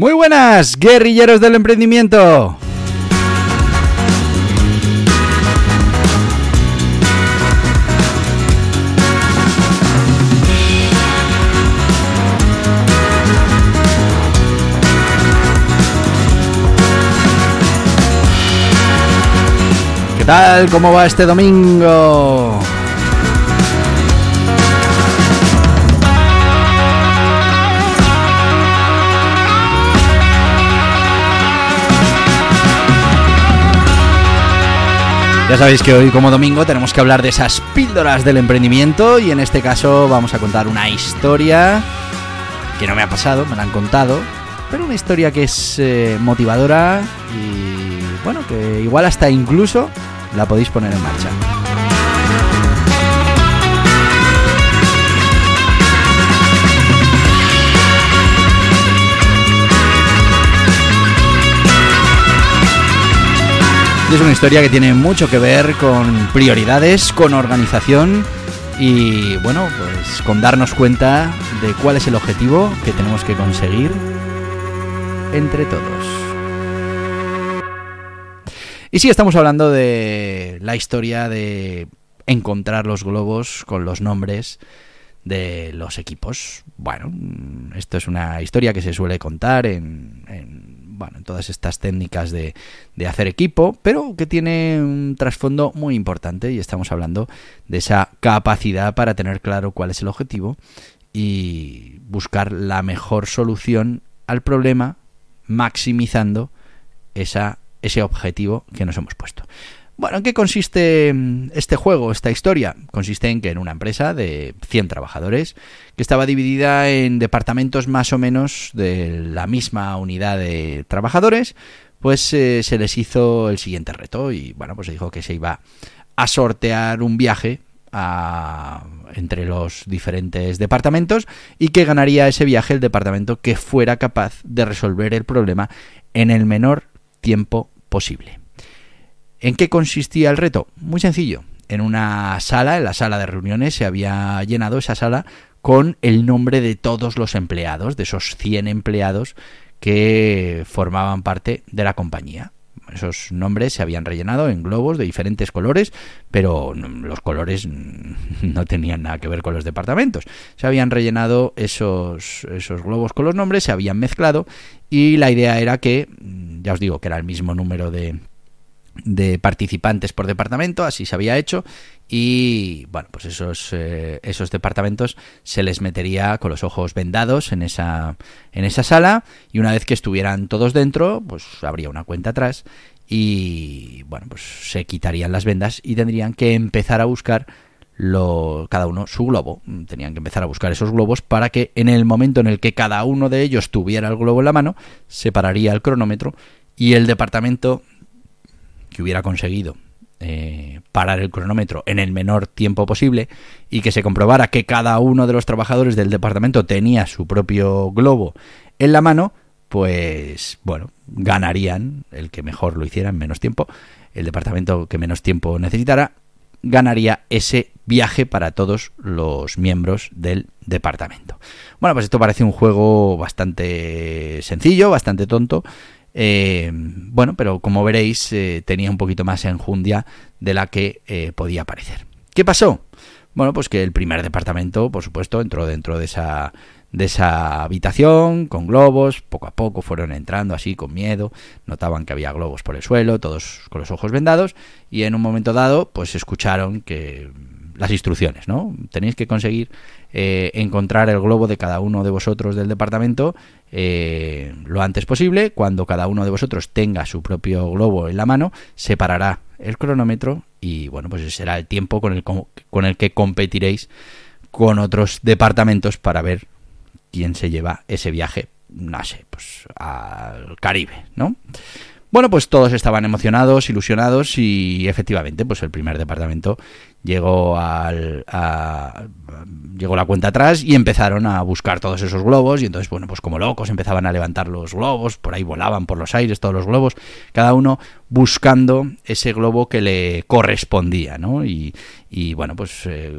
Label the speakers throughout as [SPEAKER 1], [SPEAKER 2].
[SPEAKER 1] Muy buenas, guerrilleros del emprendimiento. ¿Qué tal? ¿Cómo va este domingo? Ya sabéis que hoy como domingo tenemos que hablar de esas píldoras del emprendimiento y en este caso vamos a contar una historia que no me ha pasado, me la han contado, pero una historia que es eh, motivadora y bueno, que igual hasta incluso la podéis poner en marcha. Es una historia que tiene mucho que ver con prioridades, con organización y bueno, pues con darnos cuenta de cuál es el objetivo que tenemos que conseguir entre todos. Y sí, estamos hablando de la historia de encontrar los globos con los nombres de los equipos. Bueno, esto es una historia que se suele contar en bueno, en todas estas técnicas de, de, hacer equipo, pero que tiene un trasfondo muy importante y estamos hablando de esa capacidad para tener claro cuál es el objetivo y buscar la mejor solución al problema maximizando esa, ese objetivo que nos hemos puesto. Bueno, ¿en qué consiste este juego, esta historia? Consiste en que en una empresa de 100 trabajadores, que estaba dividida en departamentos más o menos de la misma unidad de trabajadores, pues eh, se les hizo el siguiente reto y bueno, pues se dijo que se iba a sortear un viaje entre los diferentes departamentos y que ganaría ese viaje el departamento que fuera capaz de resolver el problema en el menor tiempo posible. ¿En qué consistía el reto? Muy sencillo. En una sala, en la sala de reuniones, se había llenado esa sala con el nombre de todos los empleados, de esos 100 empleados que formaban parte de la compañía. Esos nombres se habían rellenado en globos de diferentes colores, pero los colores no tenían nada que ver con los departamentos. Se habían rellenado esos, esos globos con los nombres, se habían mezclado y la idea era que, ya os digo que era el mismo número de, de participantes por departamento, así se había hecho y bueno, pues esos, eh, esos departamentos se les metería con los ojos vendados en esa, en esa sala y una vez que estuvieran todos dentro, pues habría una cuenta atrás y bueno, pues se quitarían las vendas y tendrían que empezar a buscar lo, cada uno su globo. Tenían que empezar a buscar esos globos para que en el momento en el que cada uno de ellos tuviera el globo en la mano, se pararía el cronómetro y el departamento hubiera conseguido eh, parar el cronómetro en el menor tiempo posible y que se comprobara que cada uno de los trabajadores del departamento tenía su propio globo en la mano, pues bueno, ganarían el que mejor lo hiciera en menos tiempo, el departamento que menos tiempo necesitara, ganaría ese viaje para todos los miembros del departamento. Bueno, pues esto parece un juego bastante sencillo, bastante tonto, eh, bueno, pero como veréis, eh, tenía un poquito más enjundia de la que eh, podía parecer. ¿Qué pasó? Bueno, pues que el primer departamento, por supuesto, entró dentro de esa, de esa habitación con globos, poco a poco fueron entrando así con miedo, notaban que había globos por el suelo, todos con los ojos vendados y en un momento dado pues escucharon que las instrucciones, ¿no? Tenéis que conseguir eh, encontrar el globo de cada uno de vosotros del departamento eh, lo antes posible. Cuando cada uno de vosotros tenga su propio globo en la mano, separará el cronómetro y bueno, pues será el tiempo con el, con el que competiréis con otros departamentos para ver quién se lleva ese viaje, no sé, pues al Caribe, ¿no? Bueno, pues todos estaban emocionados, ilusionados y efectivamente, pues el primer departamento llegó al llegó la cuenta atrás y empezaron a buscar todos esos globos y entonces bueno pues como locos empezaban a levantar los globos por ahí volaban por los aires todos los globos cada uno buscando ese globo que le correspondía no y, y bueno pues eh,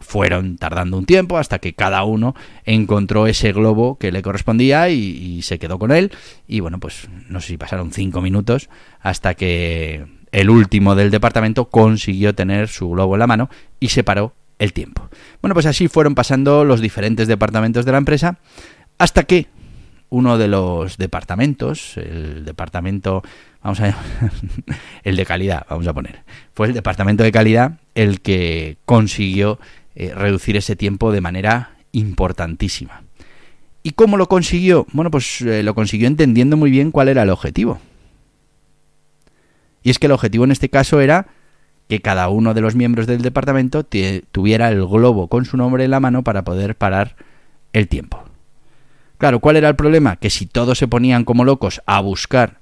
[SPEAKER 1] fueron tardando un tiempo hasta que cada uno encontró ese globo que le correspondía y, se quedó con él. Y bueno, pues no sé si pasaron cinco minutos hasta que el último del departamento consiguió tener su globo en la mano y se paró el tiempo. Bueno, pues así fueron pasando los diferentes departamentos de la empresa hasta que uno de los departamentos, el departamento, vamos a el de calidad, vamos a poner, fue el departamento de calidad el que consiguió eh, reducir ese tiempo de manera importantísima. ¿Y cómo lo consiguió? Bueno, pues eh, lo consiguió entendiendo muy bien cuál era el objetivo. Y es que el objetivo en este caso era que cada uno de los miembros del departamento tuviera el globo con su nombre en la mano para poder parar el tiempo. Claro, ¿cuál era el problema? Que si todos se ponían como locos a buscar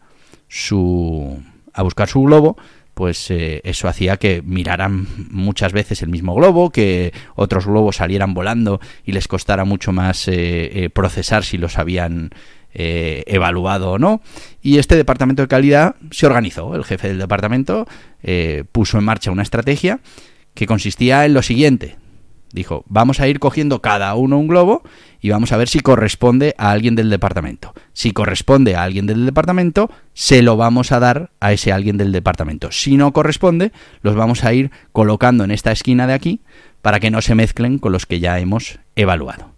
[SPEAKER 1] su a buscar su globo, pues eh, eso hacía que miraran muchas veces el mismo globo, que otros globos salieran volando y les costara mucho más eh, eh, procesar si los habían evaluado o no. Y este departamento de calidad se organizó. El jefe del departamento puso en marcha una estrategia que consistía en lo siguiente. Dijo, vamos a ir cogiendo cada uno un globo y vamos a ver si corresponde a alguien del departamento. Si corresponde a alguien del departamento, se lo vamos a dar a ese alguien del departamento. Si no corresponde, los vamos a ir colocando en esta esquina de aquí para que no se mezclen con los que ya hemos evaluado.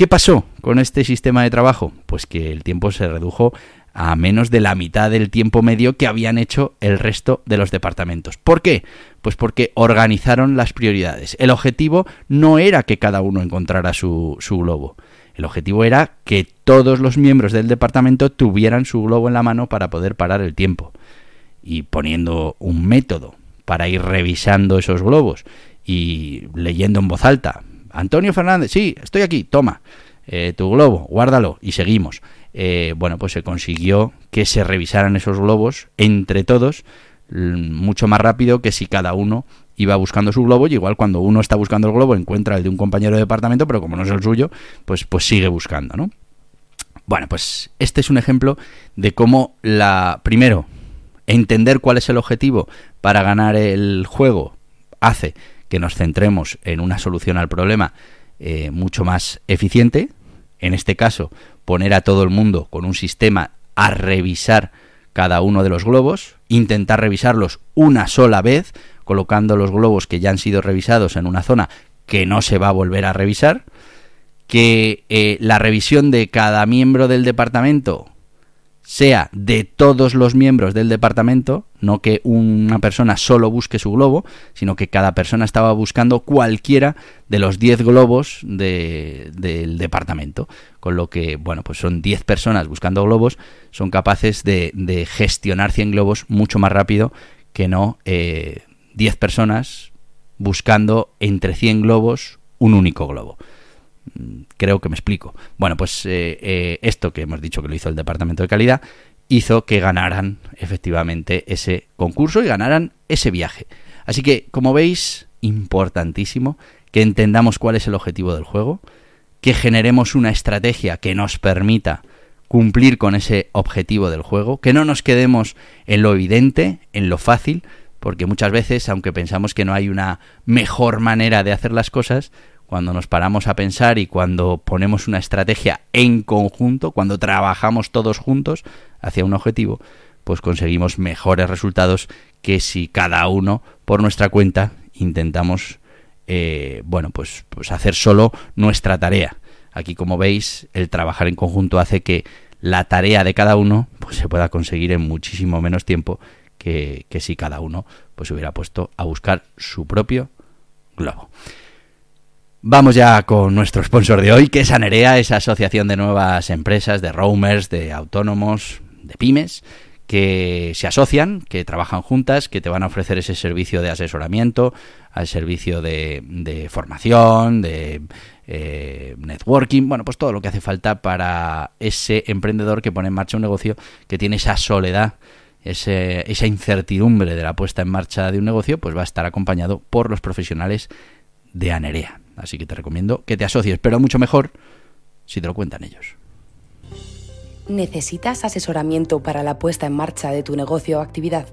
[SPEAKER 1] ¿Qué pasó con este sistema de trabajo? Pues que el tiempo se redujo a menos de la mitad del tiempo medio que habían hecho el resto de los departamentos. ¿Por qué? Pues porque organizaron las prioridades. El objetivo no era que cada uno encontrara su, su globo. El objetivo era que todos los miembros del departamento tuvieran su globo en la mano para poder parar el tiempo. Y poniendo un método para ir revisando esos globos y leyendo en voz alta. Antonio Fernández, sí, estoy aquí, toma. Eh, tu globo, guárdalo y seguimos. Eh, bueno, pues se consiguió que se revisaran esos globos entre todos mucho más rápido que si cada uno iba buscando su globo y igual cuando uno está buscando el globo encuentra el de un compañero de departamento, pero como no es el suyo, pues, pues sigue buscando, ¿no? Bueno, pues este es un ejemplo de cómo la primero entender cuál es el objetivo para ganar el juego hace que nos centremos en una solución al problema eh, mucho más eficiente. En este caso, poner a todo el mundo con un sistema a revisar cada uno de los globos, intentar revisarlos una sola vez, colocando los globos que ya han sido revisados en una zona que no se va a volver a revisar, que eh, la revisión de cada miembro del departamento sea de todos los miembros del departamento, no que una persona solo busque su globo, sino que cada persona estaba buscando cualquiera de los 10 globos del departamento. Con lo que, bueno, pues son 10 personas buscando globos, son capaces de, gestionar 100 globos mucho más rápido que no 10 eh, personas buscando entre 100 globos un único globo. Creo que me explico. Bueno, pues eh, eh, esto que hemos dicho que lo hizo el Departamento de Calidad hizo que ganaran efectivamente ese concurso y ganaran ese viaje. Así que, como veis, importantísimo que entendamos cuál es el objetivo del juego, que generemos una estrategia que nos permita cumplir con ese objetivo del juego, que no nos quedemos en lo evidente, en lo fácil, porque muchas veces, aunque pensamos que no hay una mejor manera de hacer las cosas, cuando nos paramos a pensar y cuando ponemos una estrategia en conjunto, cuando trabajamos todos juntos hacia un objetivo, pues conseguimos mejores resultados que si cada uno por nuestra cuenta intentamos eh, bueno pues, pues hacer solo nuestra tarea Aquí, como veis, el trabajar en conjunto hace que la tarea de cada uno pues, se pueda conseguir en muchísimo menos tiempo que, que si cada uno pues, se hubiera puesto a buscar su propio globo. Vamos ya con nuestro sponsor de hoy, que es Anerea, esa asociación de nuevas empresas, de roamers, de autónomos, de pymes, que se asocian, que trabajan juntas, que te van a ofrecer ese servicio de asesoramiento, al servicio de, formación, de eh, networking, bueno, pues todo lo que hace falta para ese emprendedor que pone en marcha un negocio que tiene esa soledad, esa incertidumbre de la puesta en marcha de un negocio, pues va a estar acompañado por los profesionales de Anerea. Así que te recomiendo que te asocies, pero mucho mejor si te lo cuentan ellos.
[SPEAKER 2] ¿Necesitas asesoramiento para la puesta en marcha de tu negocio o actividad?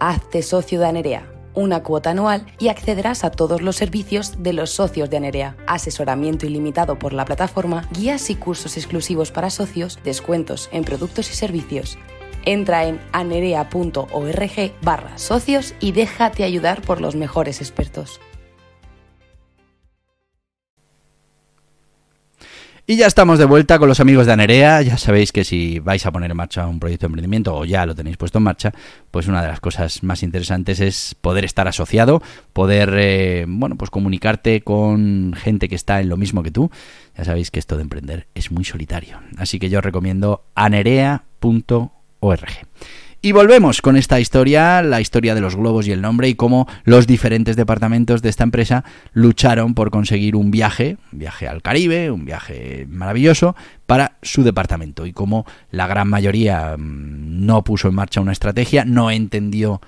[SPEAKER 2] Hazte socio de Anerea, una cuota anual y accederás a todos los servicios de los socios de Anerea. Asesoramiento ilimitado por la plataforma, guías y cursos exclusivos para socios, descuentos en productos y servicios. Entra en anerea.org barra socios y déjate ayudar por los mejores expertos.
[SPEAKER 1] Y ya estamos de vuelta con los amigos de Anerea. Ya sabéis que si vais a poner en marcha un proyecto de emprendimiento o ya lo tenéis puesto en marcha, pues una de las cosas más interesantes es poder estar asociado, poder, eh, bueno, pues comunicarte con gente que está en lo mismo que tú. Ya sabéis que esto de emprender es muy solitario. Así que yo os recomiendo anerea.org. Y volvemos con esta historia, la historia de los globos y el nombre y cómo los diferentes departamentos de esta empresa lucharon por conseguir un viaje, un viaje al Caribe, un viaje maravilloso para su departamento. Y cómo la gran mayoría mm, no puso en marcha una estrategia, no entendió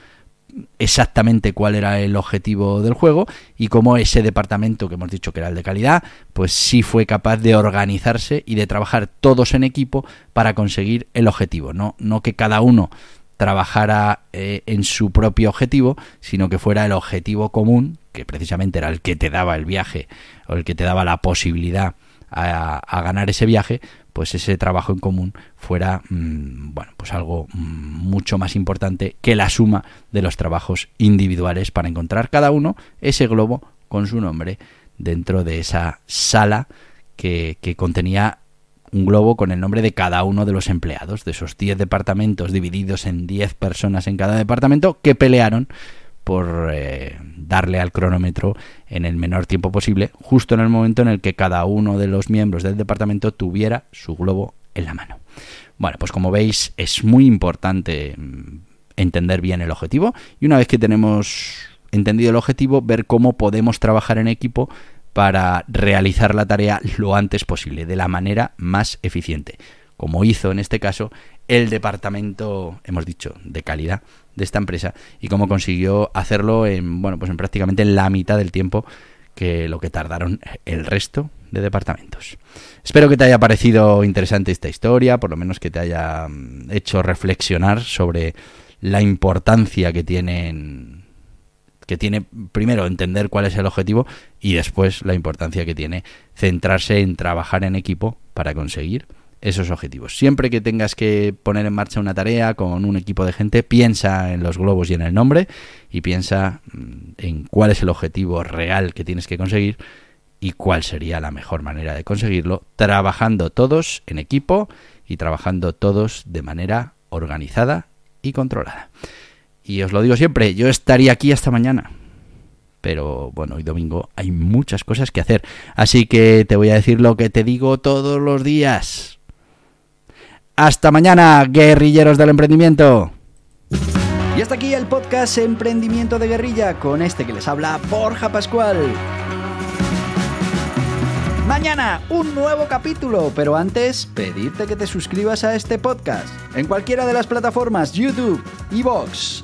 [SPEAKER 1] exactamente cuál era el objetivo del juego y cómo ese departamento que hemos dicho que era el de calidad, pues sí fue capaz de organizarse y de trabajar todos en equipo para conseguir el objetivo, no, no que cada uno trabajara eh, en su propio objetivo, sino que fuera el objetivo común, que precisamente era el que te daba el viaje o el que te daba la posibilidad a, ganar ese viaje, pues ese trabajo en común fuera mm, bueno, pues algo mm, mucho más importante que la suma de los trabajos individuales para encontrar cada uno ese globo con su nombre dentro de esa sala que, que contenía un globo con el nombre de cada uno de los empleados, de esos 10 departamentos divididos en 10 personas en cada departamento que pelearon por eh, darle al cronómetro en el menor tiempo posible, justo en el momento en el que cada uno de los miembros del departamento tuviera su globo en la mano. Bueno, pues como veis es muy importante mm, entender bien el objetivo y una vez que tenemos entendido el objetivo, ver cómo podemos trabajar en equipo para realizar la tarea lo antes posible, de la manera más eficiente, como hizo en este caso el departamento, hemos dicho, de calidad de esta empresa y cómo consiguió hacerlo en, bueno, pues en prácticamente la mitad del tiempo que lo que tardaron el resto de departamentos. Espero que te haya parecido interesante esta historia, por lo menos que te haya mm, hecho reflexionar sobre la importancia que tienen que tiene primero entender cuál es el objetivo y después la importancia que tiene centrarse en trabajar en equipo para conseguir esos objetivos. Siempre que tengas que poner en marcha una tarea con un equipo de gente, piensa en los globos y en el nombre y piensa mm, en cuál es el objetivo real que tienes que conseguir y cuál sería la mejor manera de conseguirlo, trabajando todos en equipo y trabajando todos de manera organizada y controlada. Y os lo digo siempre, yo estaría aquí hasta mañana. Pero bueno, hoy domingo hay muchas cosas que hacer. Así que te voy a decir lo que te digo todos los días. Hasta mañana, guerrilleros del emprendimiento. Y hasta aquí el podcast Emprendimiento de Guerrilla con este que les habla Borja Pascual. Mañana un nuevo capítulo, pero antes pedirte que te suscribas a este podcast en cualquiera de las plataformas YouTube, Evox,